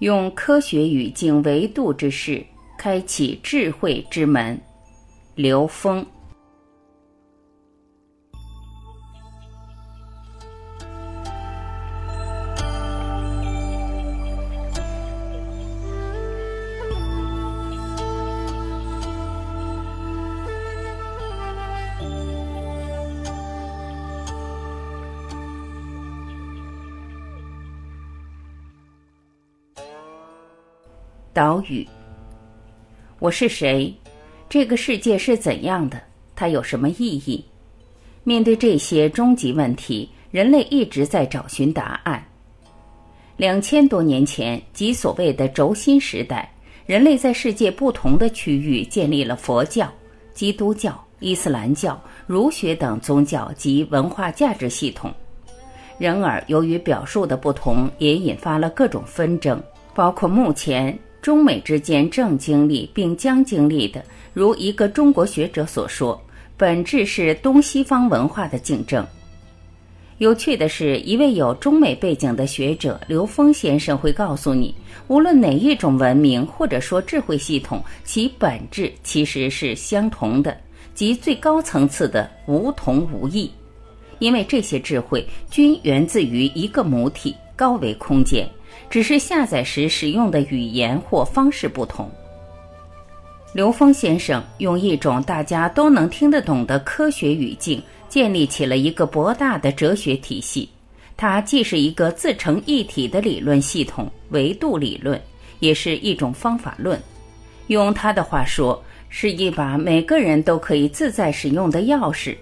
用科学语境维度之势，开启智慧之门。刘峰。岛屿。我是谁？这个世界是怎样的？它有什么意义？面对这些终极问题，人类一直在找寻答案。两千多年前，即所谓的轴心时代，人类在世界不同的区域建立了佛教、基督教、伊斯兰教、儒学等宗教及文化价值系统。然而，由于表述的不同，也引发了各种纷争，包括目前。中美之间正经历并将经历的，如一个中国学者所说，本质是东西方文化的竞争。有趣的是，一位有中美背景的学者刘峰先生会告诉你，无论哪一种文明或者说智慧系统，其本质其实是相同的，即最高层次的无同无异，因为这些智慧均源自于一个母体——高维空间。只是下载时使用的语言或方式不同。刘峰先生用一种大家都能听得懂的科学语境，建立起了一个博大的哲学体系。它既是一个自成一体的理论系统——维度理论，也是一种方法论。用他的话说，是一把每个人都可以自在使用的钥匙。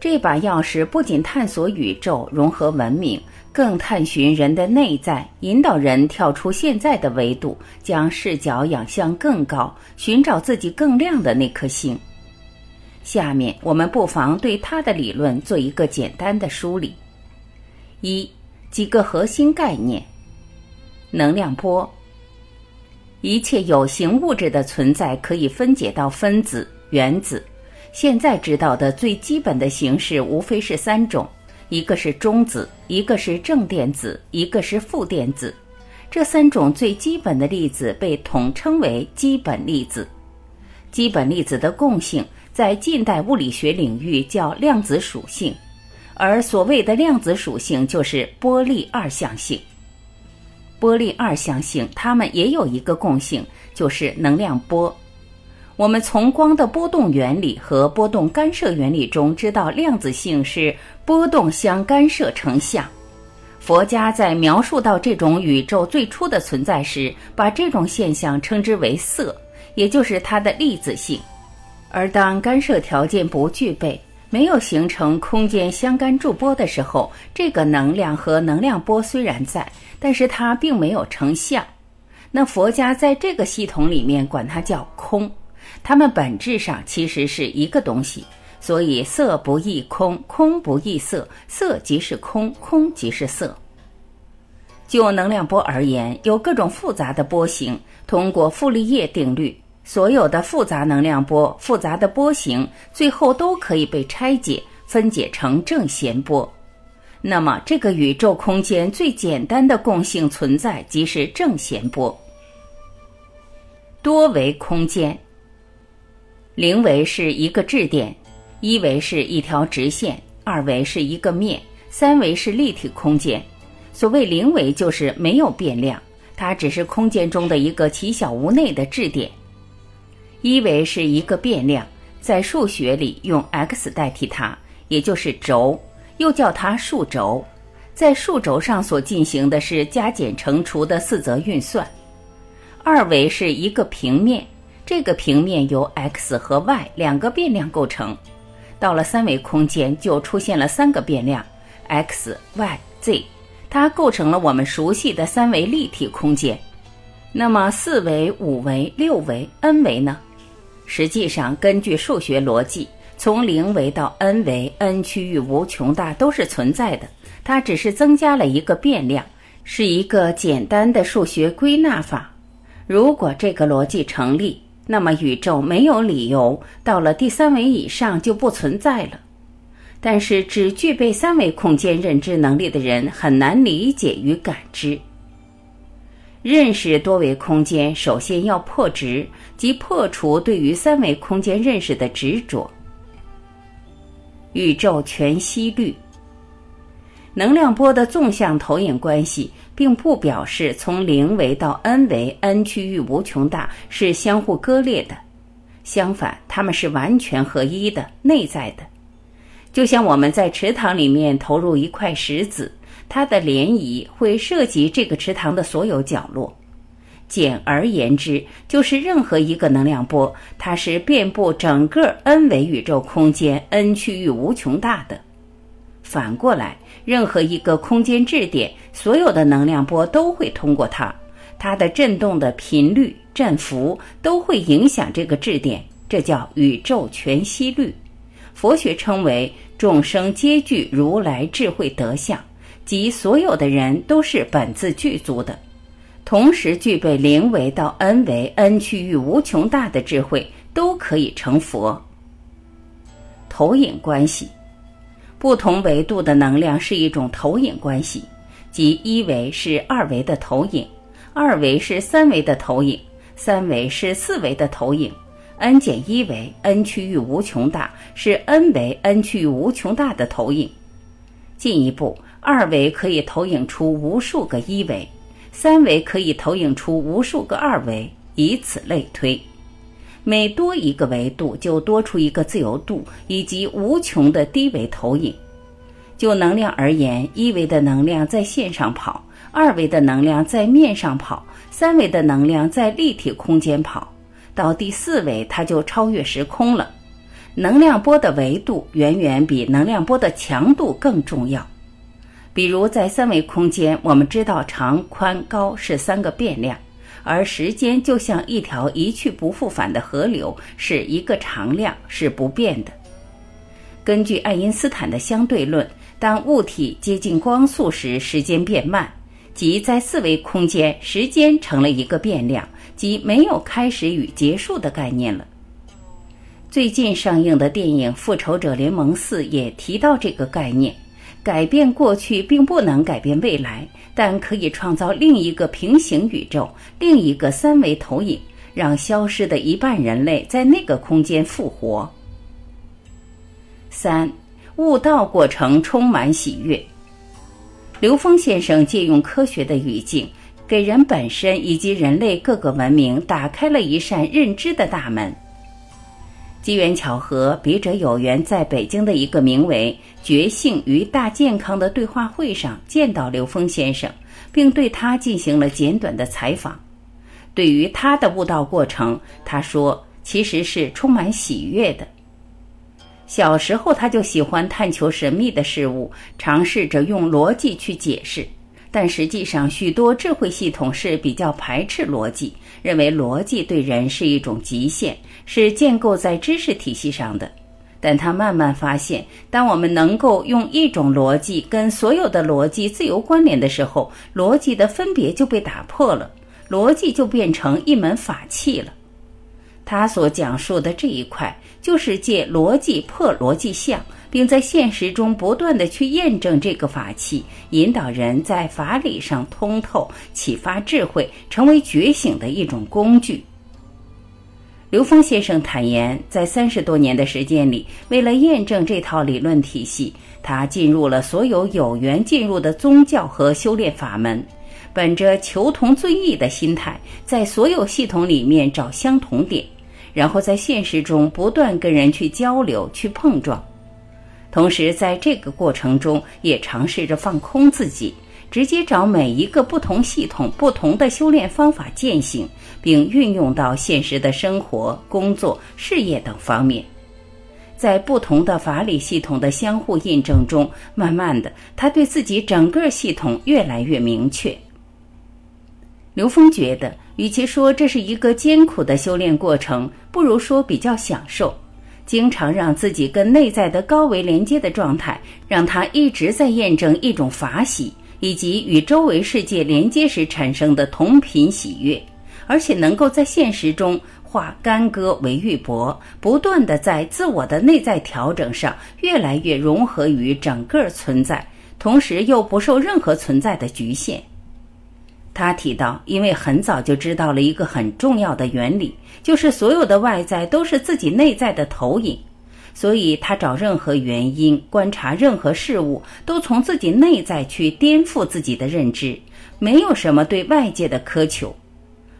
这把钥匙不仅探索宇宙、融合文明。更探寻人的内在，引导人跳出现在的维度，将视角仰向更高，寻找自己更亮的那颗星。下面我们不妨对他的理论做一个简单的梳理：一、几个核心概念。能量波。一切有形物质的存在可以分解到分子、原子。现在知道的最基本的形式无非是三种。一个是中子，一个是正电子，一个是负电子。这三种最基本的粒子被统称为基本粒子。基本粒子的共性在近代物理学领域叫量子属性，而所谓的量子属性就是波粒二象性。波粒二象性，它们也有一个共性，就是能量波。我们从光的波动原理和波动干涉原理中知道，量子性是波动相干涉成像。佛家在描述到这种宇宙最初的存在时，把这种现象称之为色，也就是它的粒子性。而当干涉条件不具备，没有形成空间相干驻波的时候，这个能量和能量波虽然在，但是它并没有成像。那佛家在这个系统里面管它叫空。它们本质上其实是一个东西，所以色不异空，空不异色，色即是空，空即是色。就能量波而言，有各种复杂的波形。通过傅立叶定律，所有的复杂能量波、复杂的波形，最后都可以被拆解、分解成正弦波。那么，这个宇宙空间最简单的共性存在即是正弦波。多维空间。零维是一个质点，一维是一条直线，二维是一个面，三维是立体空间。所谓零维就是没有变量，它只是空间中的一个奇小无内的质点。一维是一个变量，在数学里用 x 代替它，也就是轴，又叫它数轴。在数轴上所进行的是加减乘除的四则运算。二维是一个平面。这个平面由 x 和 y 两个变量构成，到了三维空间就出现了三个变量 x、y、z，它构成了我们熟悉的三维立体空间。那么四维、五维、六维、n 维呢？实际上，根据数学逻辑，从零维到 n 维，n 区域无穷大都是存在的，它只是增加了一个变量，是一个简单的数学归纳法。如果这个逻辑成立，那么，宇宙没有理由到了第三维以上就不存在了。但是，只具备三维空间认知能力的人很难理解与感知。认识多维空间，首先要破执，即破除对于三维空间认识的执着。宇宙全息律，能量波的纵向投影关系，并不表示从零维到 n 维 n 区域无穷大是相互割裂的，相反，它们是完全合一的、内在的。就像我们在池塘里面投入一块石子，它的涟漪会涉及这个池塘的所有角落。简而言之，就是任何一个能量波，它是遍布整个 n 维宇宙空间 n 区域无穷大的。反过来，任何一个空间质点，所有的能量波都会通过它，它的振动的频率、振幅都会影响这个质点，这叫宇宙全息律。佛学称为众生皆具如来智慧德相，即所有的人都是本自具足的。同时具备零维到 n 维 n 区域无穷大的智慧，都可以成佛。投影关系，不同维度的能量是一种投影关系，即一维是二维的投影，二维是三维的投影，三维是四维的投影。n 减一维 n 区域无穷大是 n 维 n 区域无穷大的投影。进一步，二维可以投影出无数个一维。三维可以投影出无数个二维，以此类推。每多一个维度，就多出一个自由度以及无穷的低维投影。就能量而言，一维的能量在线上跑，二维的能量在面上跑，三维的能量在立体空间跑，到第四维，它就超越时空了。能量波的维度远远比能量波的强度更重要。比如在三维空间，我们知道长、宽、高是三个变量，而时间就像一条一去不复返的河流，是一个常量，是不变的。根据爱因斯坦的相对论，当物体接近光速时，时间变慢，即在四维空间，时间成了一个变量，即没有开始与结束的概念了。最近上映的电影《复仇者联盟四》也提到这个概念。改变过去并不能改变未来，但可以创造另一个平行宇宙，另一个三维投影，让消失的一半人类在那个空间复活。三，悟道过程充满喜悦。刘峰先生借用科学的语境，给人本身以及人类各个文明打开了一扇认知的大门。机缘巧合，笔者有缘在北京的一个名为“觉性与大健康”的对话会上见到刘峰先生，并对他进行了简短的采访。对于他的悟道过程，他说其实是充满喜悦的。小时候他就喜欢探求神秘的事物，尝试着用逻辑去解释。但实际上，许多智慧系统是比较排斥逻辑，认为逻辑对人是一种极限，是建构在知识体系上的。但他慢慢发现，当我们能够用一种逻辑跟所有的逻辑自由关联的时候，逻辑的分别就被打破了，逻辑就变成一门法器了。他所讲述的这一块，就是借逻辑破逻辑相。并在现实中不断的去验证这个法器，引导人在法理上通透，启发智慧，成为觉醒的一种工具。刘峰先生坦言，在三十多年的时间里，为了验证这套理论体系，他进入了所有有缘进入的宗教和修炼法门，本着求同尊异的心态，在所有系统里面找相同点，然后在现实中不断跟人去交流、去碰撞。同时，在这个过程中，也尝试着放空自己，直接找每一个不同系统、不同的修炼方法践行，并运用到现实的生活、工作、事业等方面。在不同的法理系统的相互印证中，慢慢的，他对自己整个系统越来越明确。刘峰觉得，与其说这是一个艰苦的修炼过程，不如说比较享受。经常让自己跟内在的高维连接的状态，让他一直在验证一种法喜，以及与周围世界连接时产生的同频喜悦，而且能够在现实中化干戈为玉帛，不断的在自我的内在调整上越来越融合于整个存在，同时又不受任何存在的局限。他提到，因为很早就知道了一个很重要的原理，就是所有的外在都是自己内在的投影，所以他找任何原因、观察任何事物，都从自己内在去颠覆自己的认知，没有什么对外界的苛求。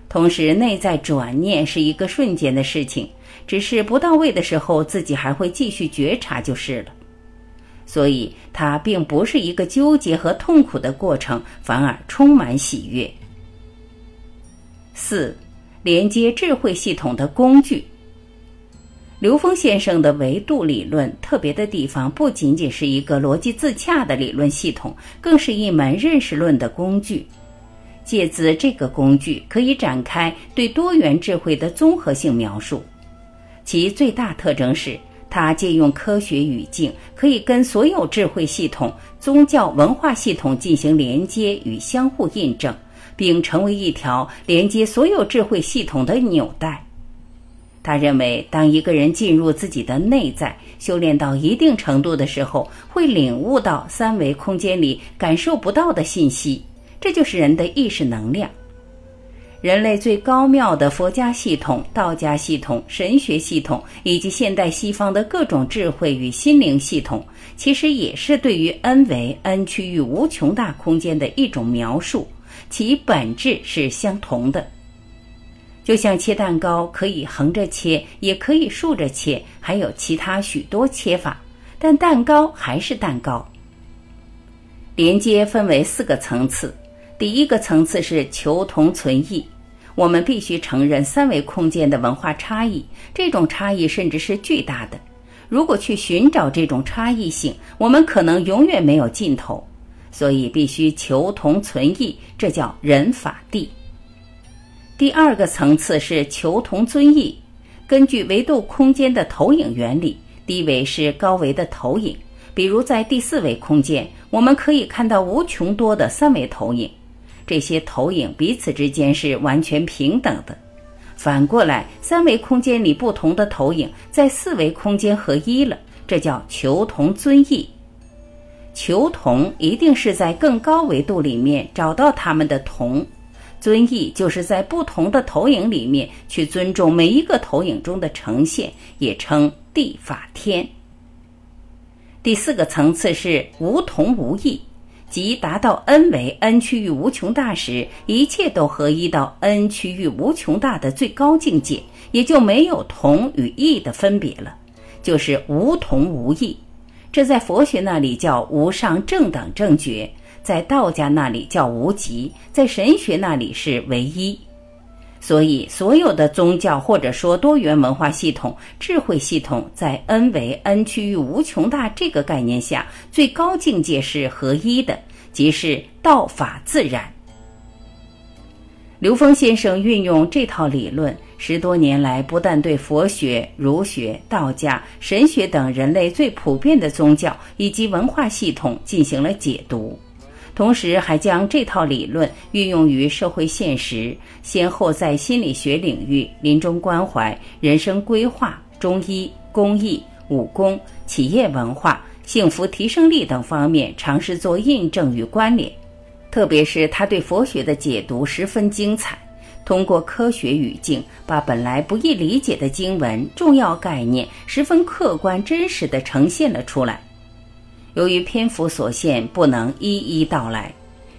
同时，内在转念是一个瞬间的事情，只是不到位的时候，自己还会继续觉察就是了。所以，它并不是一个纠结和痛苦的过程，反而充满喜悦。四，连接智慧系统的工具。刘峰先生的维度理论特别的地方，不仅仅是一个逻辑自洽的理论系统，更是一门认识论的工具。借自这个工具，可以展开对多元智慧的综合性描述。其最大特征是。它借用科学语境，可以跟所有智慧系统、宗教文化系统进行连接与相互印证，并成为一条连接所有智慧系统的纽带。他认为，当一个人进入自己的内在，修炼到一定程度的时候，会领悟到三维空间里感受不到的信息，这就是人的意识能量。人类最高妙的佛家系统、道家系统、神学系统，以及现代西方的各种智慧与心灵系统，其实也是对于 n 维 n 区域无穷大空间的一种描述，其本质是相同的。就像切蛋糕，可以横着切，也可以竖着切，还有其他许多切法，但蛋糕还是蛋糕。连接分为四个层次，第一个层次是求同存异。我们必须承认三维空间的文化差异，这种差异甚至是巨大的。如果去寻找这种差异性，我们可能永远没有尽头。所以必须求同存异，这叫人法地。第二个层次是求同尊异，根据维度空间的投影原理，低维是高维的投影。比如在第四维空间，我们可以看到无穷多的三维投影。这些投影彼此之间是完全平等的。反过来，三维空间里不同的投影在四维空间合一了，这叫求同尊异。求同一定是在更高维度里面找到他们的同，尊异就是在不同的投影里面去尊重每一个投影中的呈现，也称地法天。第四个层次是无同无异。即达到 n 为 n 区域无穷大时，一切都合一到 n 区域无穷大的最高境界，也就没有同与异的分别了，就是无同无异。这在佛学那里叫无上正等正觉，在道家那里叫无极，在神学那里是唯一。所以，所有的宗教或者说多元文化系统、智慧系统，在 n 为 n 区域无穷大这个概念下，最高境界是合一的。即是道法自然。刘峰先生运用这套理论，十多年来不但对佛学、儒学、道家、神学等人类最普遍的宗教以及文化系统进行了解读，同时还将这套理论运用于社会现实，先后在心理学领域、临终关怀、人生规划、中医、公益、武功、企业文化。幸福提升力等方面尝试做印证与关联，特别是他对佛学的解读十分精彩，通过科学语境把本来不易理解的经文重要概念十分客观真实地呈现了出来。由于篇幅所限，不能一一道来，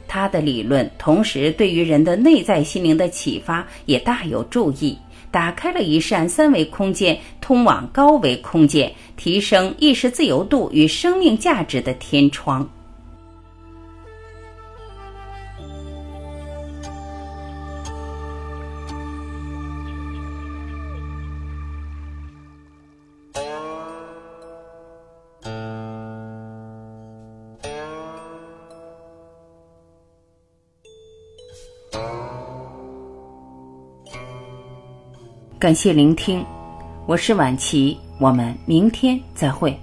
他的理论同时对于人的内在心灵的启发也大有注意。打开了一扇三维空间通往高维空间、提升意识自由度与生命价值的天窗。感谢聆听，我是晚琪，我们明天再会。